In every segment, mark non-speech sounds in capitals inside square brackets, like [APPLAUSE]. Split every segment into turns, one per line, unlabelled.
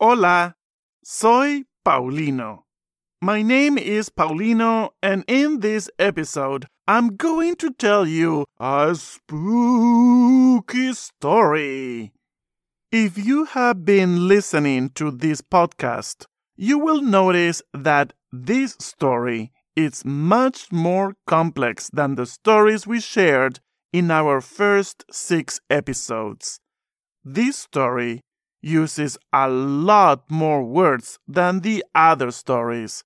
Hola, soy Paulino. My name is Paulino, and in this episode, I'm going to tell you a spooky story. If you have been listening to this podcast, you will notice that this story is much more complex than the stories we shared in our first six episodes. This story uses a lot more words than the other stories.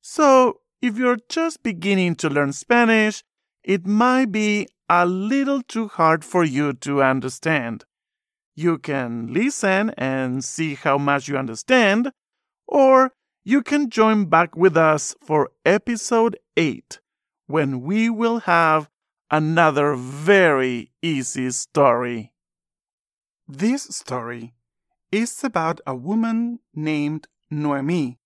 So, if you're just beginning to learn Spanish, it might be a little too hard for you to understand. You can listen and see how much you understand, or you can join back with us for episode 8 when we will have another very easy story. This story is about a woman named Noemi.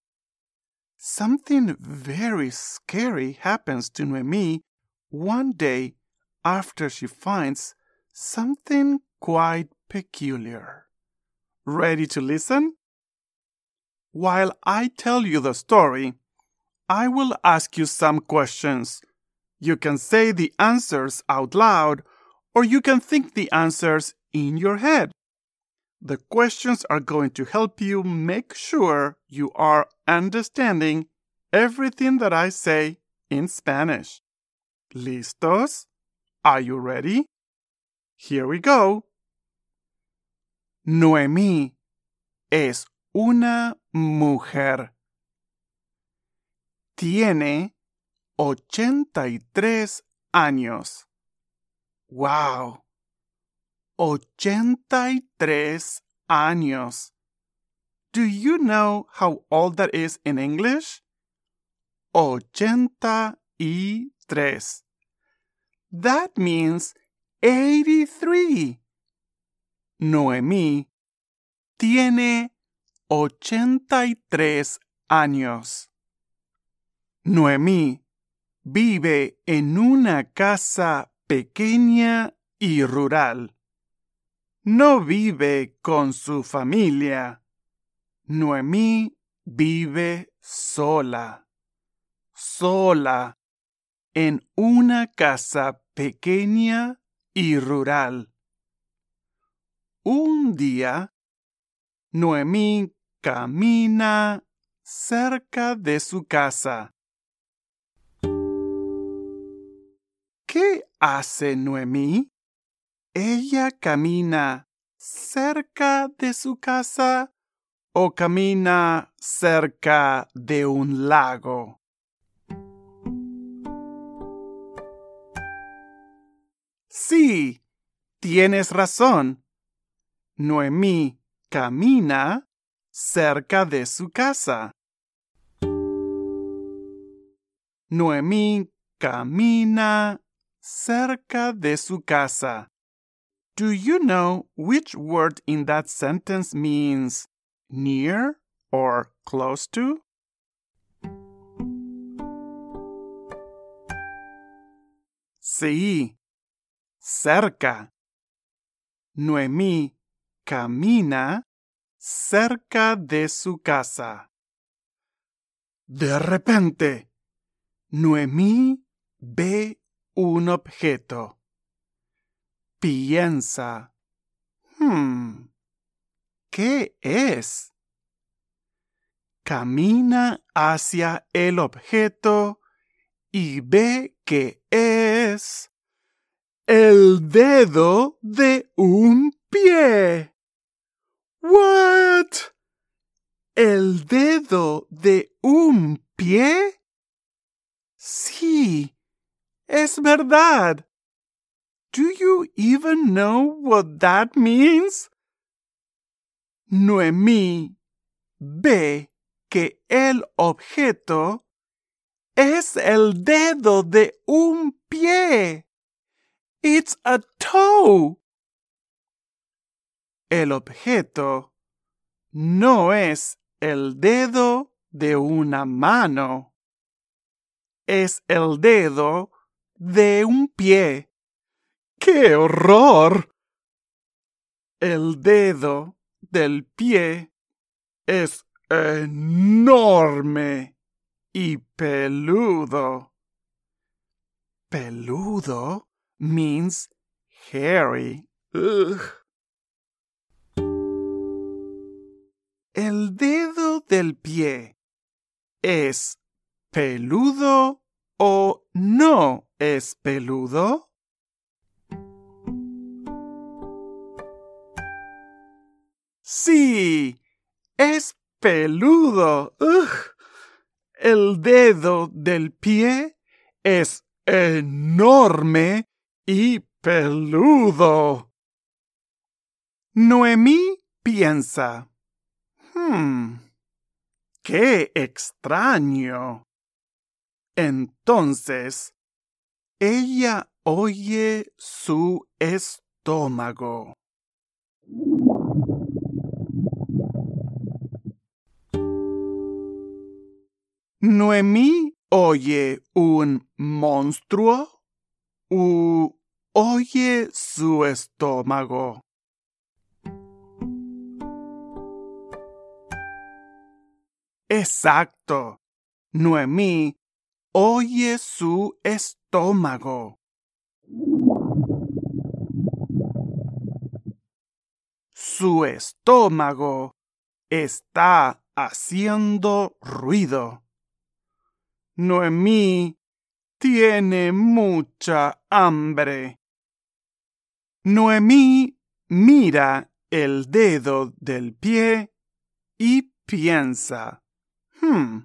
Something very scary happens to Noemi one day after she finds something quite peculiar. Ready to listen? While I tell you the story, I will ask you some questions. You can say the answers out loud, or you can think the answers in your head. The questions are going to help you make sure you are understanding everything that I say in Spanish. ¿Listos? Are you ready? Here we go. Noemí es una mujer. Tiene 83 años. ¡Wow! 83 años. Do you know how old that is in English? 83. That means 83. Noemí tiene 83 años. Noemí vive en una casa pequeña y rural no vive con su familia. Noemí vive sola, sola, en una casa pequeña y rural. Un día, Noemí camina cerca de su casa. ¿Qué hace Noemí? ¿Ella camina cerca de su casa o camina cerca de un lago? Sí, tienes razón. Noemí camina cerca de su casa. Noemí camina cerca de su casa. Do you know which word in that sentence means near or close to? Sí, cerca. Noemí camina cerca de su casa. De repente, Noemí ve un objeto piensa, hmm, ¿qué es? Camina hacia el objeto y ve que es el dedo de un pie. What? ¿El dedo de un pie? Sí, es verdad. Do you even know what that means? Noemí ve que el objeto es el dedo de un pie. It's a toe. El objeto no es el dedo de una mano. Es el dedo de un pie. ¡Qué horror! El dedo del pie es enorme y peludo. Peludo means hairy. Ugh. ¿El dedo del pie es peludo o no es peludo? Sí, es peludo. Ugh. El dedo del pie es enorme y peludo. Noemí piensa. Hmm. ¡Qué extraño! Entonces, ella oye su estómago. Noemí oye un monstruo u oye su estómago. Exacto. Noemí oye su estómago. Su estómago está haciendo ruido. Noemí tiene mucha hambre. Noemí mira el dedo del pie y piensa, hmm,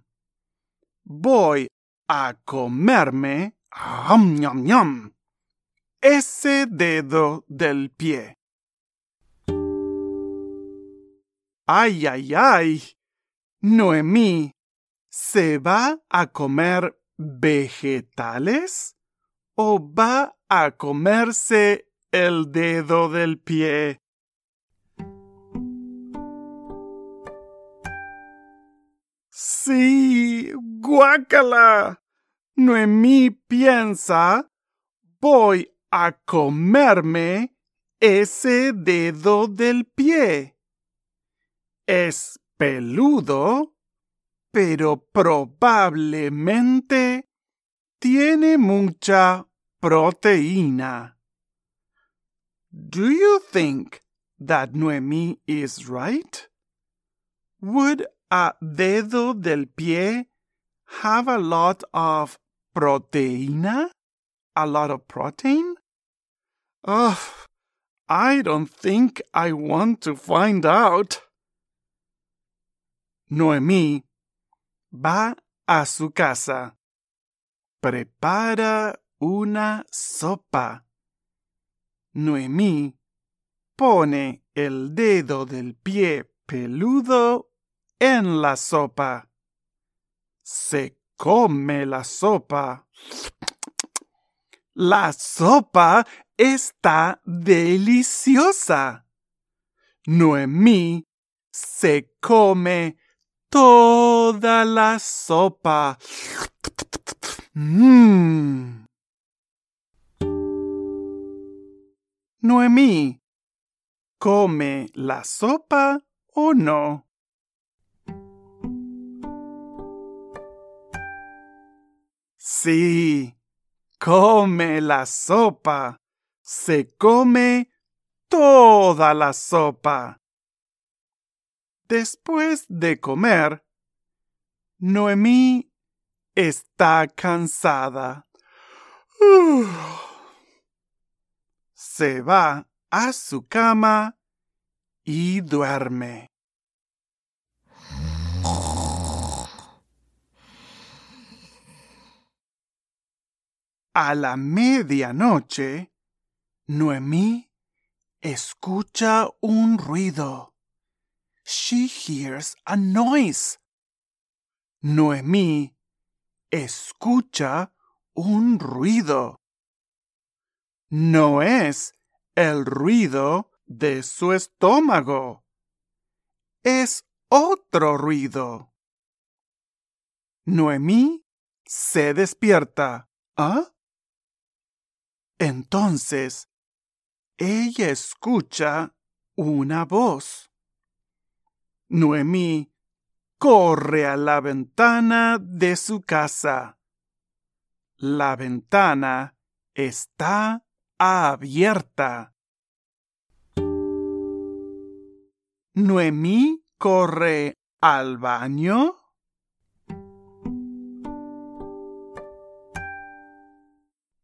voy a comerme am, ñam, ñam, ese dedo del pie. Ay, ay, ay. Noemí, ¿se va a comer vegetales o va a comerse el dedo del pie? Sí, guácala. Noemí piensa, voy a comerme ese dedo del pie. Es peludo, pero probablemente tiene mucha proteína. Do you think that Noemi is right? Would a dedo del pie have a lot of proteína? A lot of protein? Ugh, I don't think I want to find out. Noemí va a su casa. Prepara una sopa. Noemí pone el dedo del pie peludo en la sopa. Se come la sopa. La sopa está deliciosa. Noemí se come toda la sopa. Mmm. Noemí, ¿come la sopa o no? Sí, come la sopa. Se come toda la sopa. Después de comer, Noemí está cansada. Se va a su cama y duerme. A la medianoche, Noemí escucha un ruido. She hears a noise. Noemí escucha un ruido. No es el ruido de su estómago. Es otro ruido. Noemí se despierta. ¿Ah? Entonces, ella escucha una voz. Noemí corre a la ventana de su casa. La ventana está abierta. Noemí corre al baño.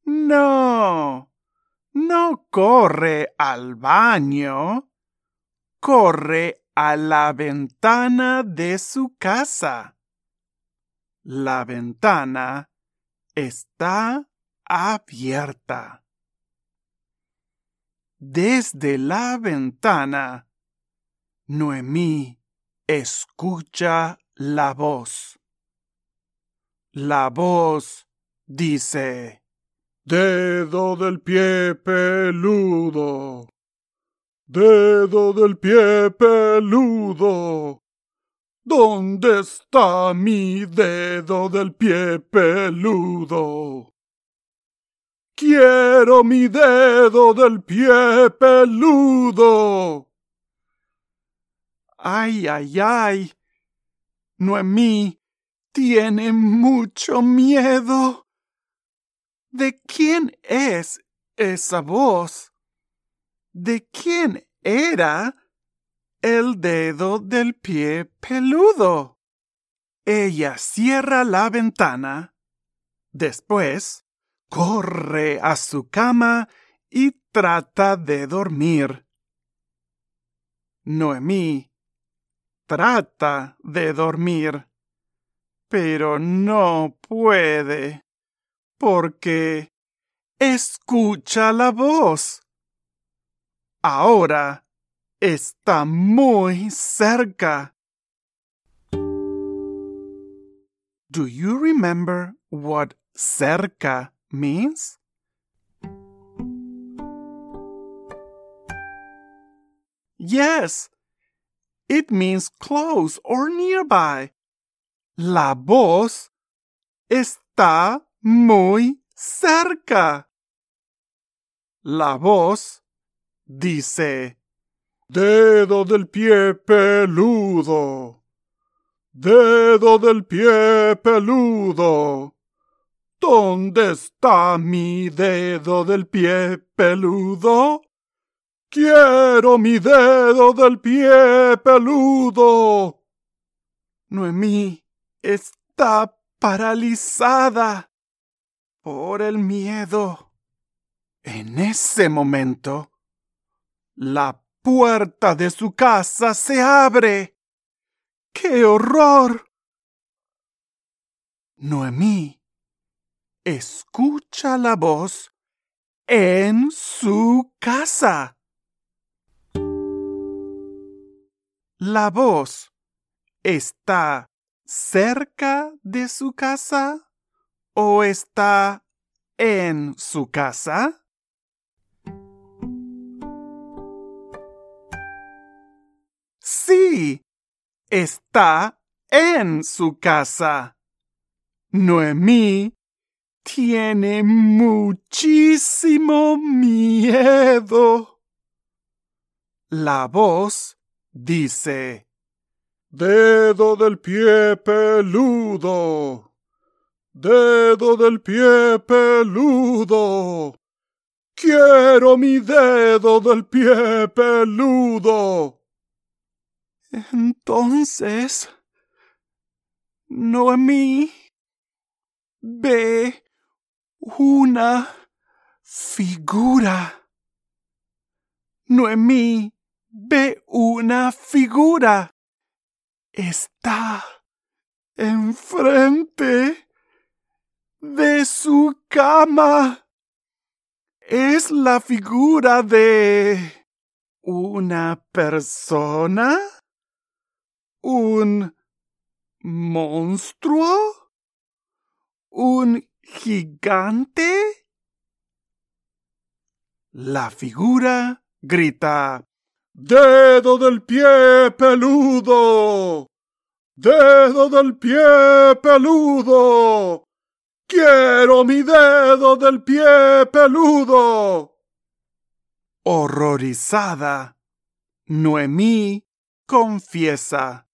No, no corre al baño. Corre a la ventana de su casa. La ventana está abierta. Desde la ventana, Noemí escucha la voz. La voz dice, Dedo del pie peludo. Dedo del pie peludo. ¿Dónde está mi dedo del pie peludo? Quiero mi dedo del pie peludo. Ay, ay, ay. Noemí tiene mucho miedo. ¿De quién es esa voz? De quién era el dedo del pie peludo. Ella cierra la ventana, después corre a su cama y trata de dormir. Noemí trata de dormir, pero no puede, porque escucha la voz ahora está muy cerca. Do you remember what cerca means? Yes, it means close or nearby. La voz está muy cerca. La voz dice, Dedo del pie peludo, dedo del pie peludo. ¿Dónde está mi dedo del pie peludo? Quiero mi dedo del pie peludo. Noemí está paralizada por el miedo. En ese momento, la puerta de su casa se abre. ¡Qué horror! Noemí escucha la voz en su casa. La voz está cerca de su casa o está en su casa? Está en su casa. Noemí tiene muchísimo miedo. La voz dice, Dedo del pie peludo. Dedo del pie peludo. Quiero mi dedo del pie peludo. Entonces, Noemí ve una figura. Noemí ve una figura. Está enfrente de su cama. Es la figura de una persona un monstruo? ¿Un gigante? La figura grita Dedo del pie peludo. Dedo del pie peludo. Quiero mi dedo del pie peludo. Horrorizada, Noemí confiesa.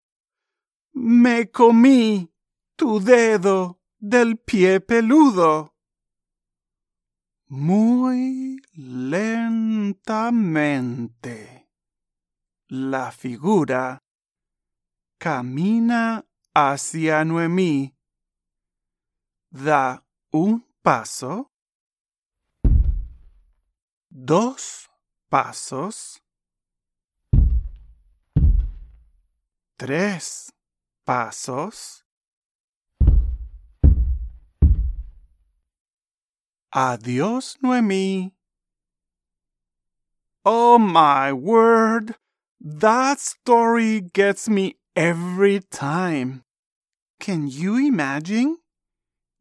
Me comí tu dedo del pie peludo. Muy lentamente la figura camina hacia Noemí. Da un paso, dos pasos, tres pasos, Adiós, Noemí. Oh my word! That story gets me every time. Can you imagine?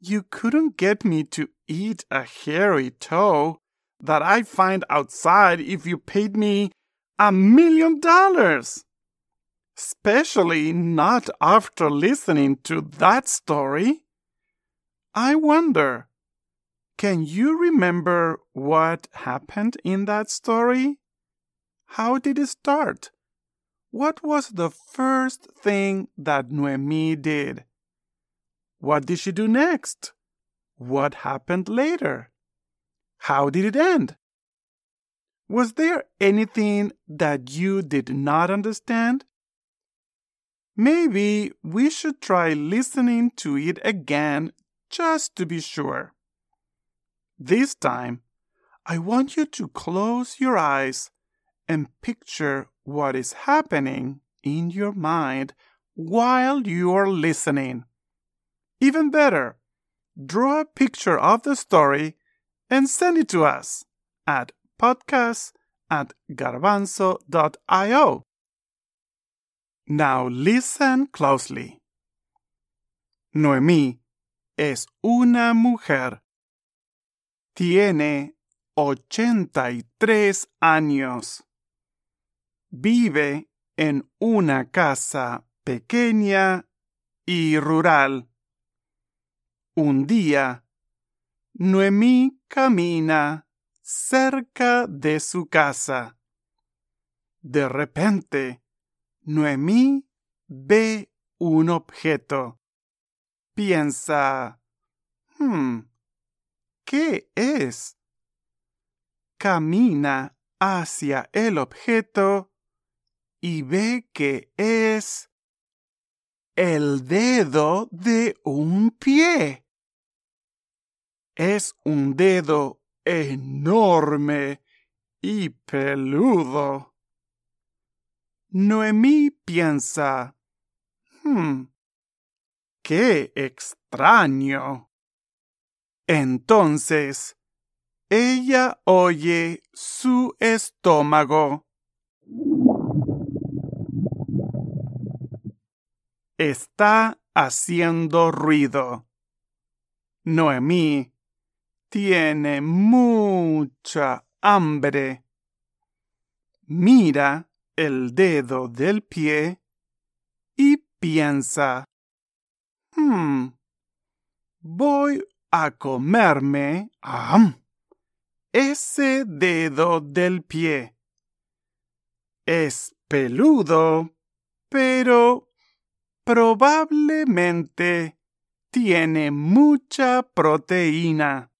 You couldn't get me to eat a hairy toe that I find outside if you paid me a million dollars. Especially not after listening to that story. I wonder, can you remember what happened in that story? How did it start? What was the first thing that Noemi did? What did she do next? What happened later? How did it end? Was there anything that you did not understand? Maybe we should try listening to it again just to be sure. This time, I want you to close your eyes and picture what is happening in your mind while you are listening. Even better, draw a picture of the story and send it to us at podcast at garbanzo.io. Now listen closely. Noemí es una mujer. Tiene 83 años vive en una casa pequeña y rural. Un día, Noemí camina cerca de su casa. De repente, Noemí ve un objeto. Piensa, hmm, ¿qué es? Camina hacia el objeto y ve que es el dedo de un pie. Es un dedo enorme y peludo. Noemí piensa, hmm, qué extraño. Entonces, ella oye su estómago está haciendo ruido. Noemí tiene mucha hambre. Mira el dedo del pie y piensa, hmm, voy a comerme ese dedo del pie. Es peludo, pero probablemente tiene mucha proteína.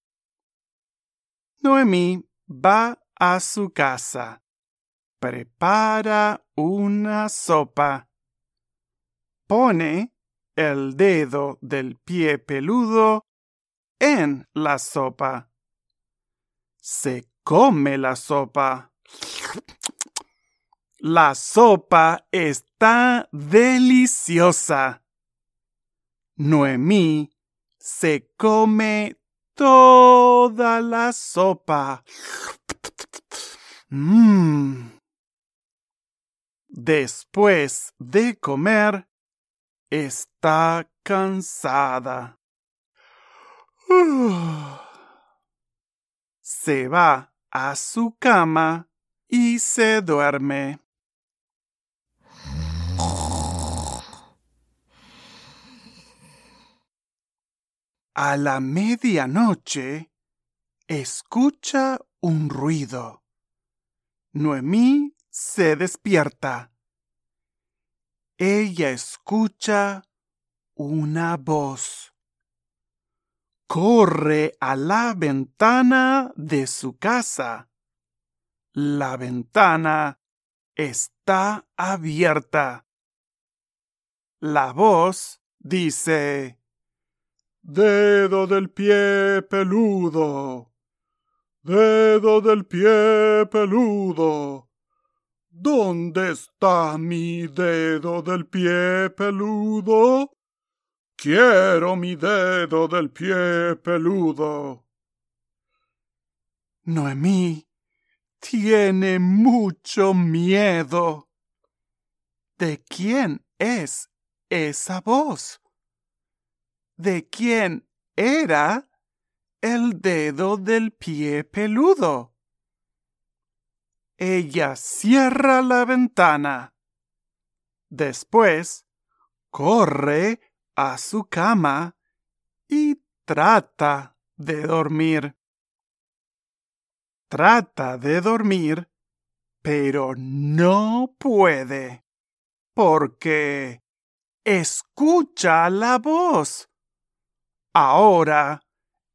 Noemí va a su casa. Prepara una sopa. Pone el dedo del pie peludo en la sopa. Se come la sopa. La sopa está deliciosa. Noemí se come toda la sopa. Mmm. Después de comer, está cansada. [SIGHS] Se va a su cama y se duerme. A la medianoche escucha un ruido. Noemí se despierta. Ella escucha una voz. Corre a la ventana de su casa. La ventana está abierta. La voz dice Dedo del pie peludo. Dedo del pie peludo. ¿Dónde está mi dedo del pie peludo? Quiero mi dedo del pie peludo. Noemí tiene mucho miedo. ¿De quién es esa voz? ¿De quién era el dedo del pie peludo? Ella cierra la ventana. Después corre a su cama y trata de dormir. Trata de dormir, pero no puede, porque escucha la voz ahora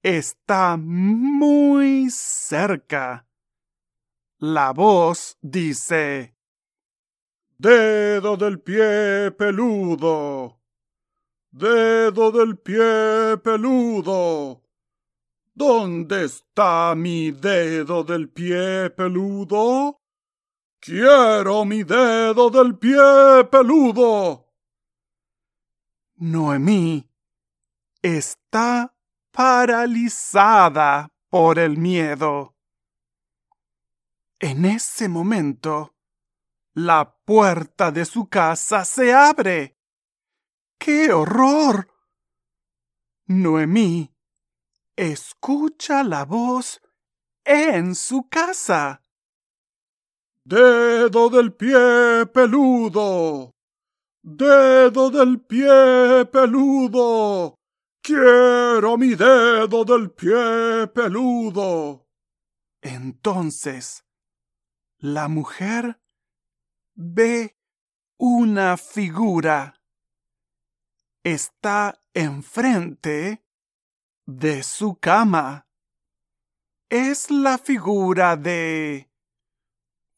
está muy cerca. La voz dice, Dedo del pie peludo. Dedo del pie peludo. ¿Dónde está mi dedo del pie peludo? Quiero mi dedo del pie peludo. Noemí está paralizada por el miedo. En ese momento, la puerta de su casa se abre. ¡Qué horror! Noemí escucha la voz en su casa. Dedo del pie peludo. Dedo del pie peludo. Quiero mi dedo del pie peludo. Entonces, la mujer ve una figura. Está enfrente de su cama. Es la figura de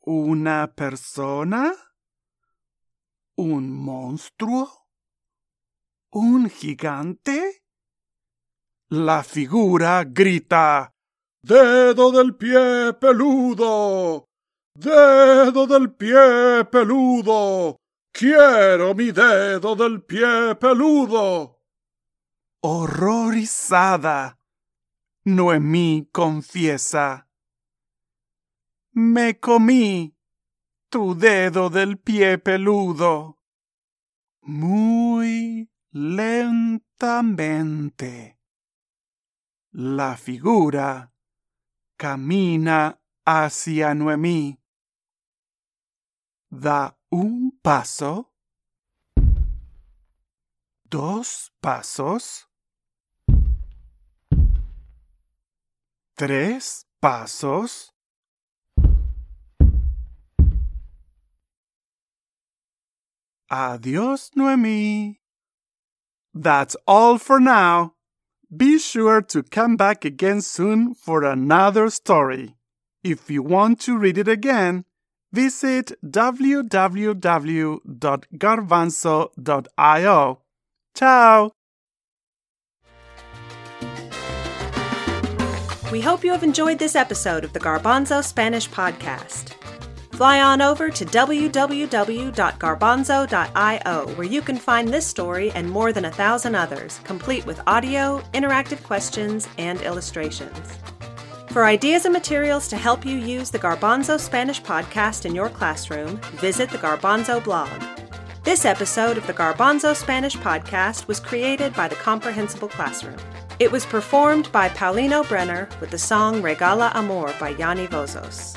una persona, un monstruo, un gigante. La figura grita Dedo del pie peludo. Dedo del pie peludo. Quiero mi dedo del pie peludo. Horrorizada, Noemí confiesa. Me comí tu dedo del pie peludo. Muy lentamente. La figura camina hacia Noemí. Da un paso, dos pasos, tres pasos, Adiós, Noemí. That's all for now. Be sure to come back again soon for another story. If you want to read it again, visit www.garbanzo.io. Ciao!
We hope you have enjoyed this episode of the Garbanzo Spanish Podcast. Fly on over to www.garbanzo.io where you can find this story and more than a thousand others, complete with audio, interactive questions, and illustrations. For ideas and materials to help you use the Garbanzo Spanish podcast in your classroom, visit the Garbanzo blog. This episode of the Garbanzo Spanish podcast was created by the Comprehensible Classroom. It was performed by Paulino Brenner with the song Regala Amor by Yanni Vozos.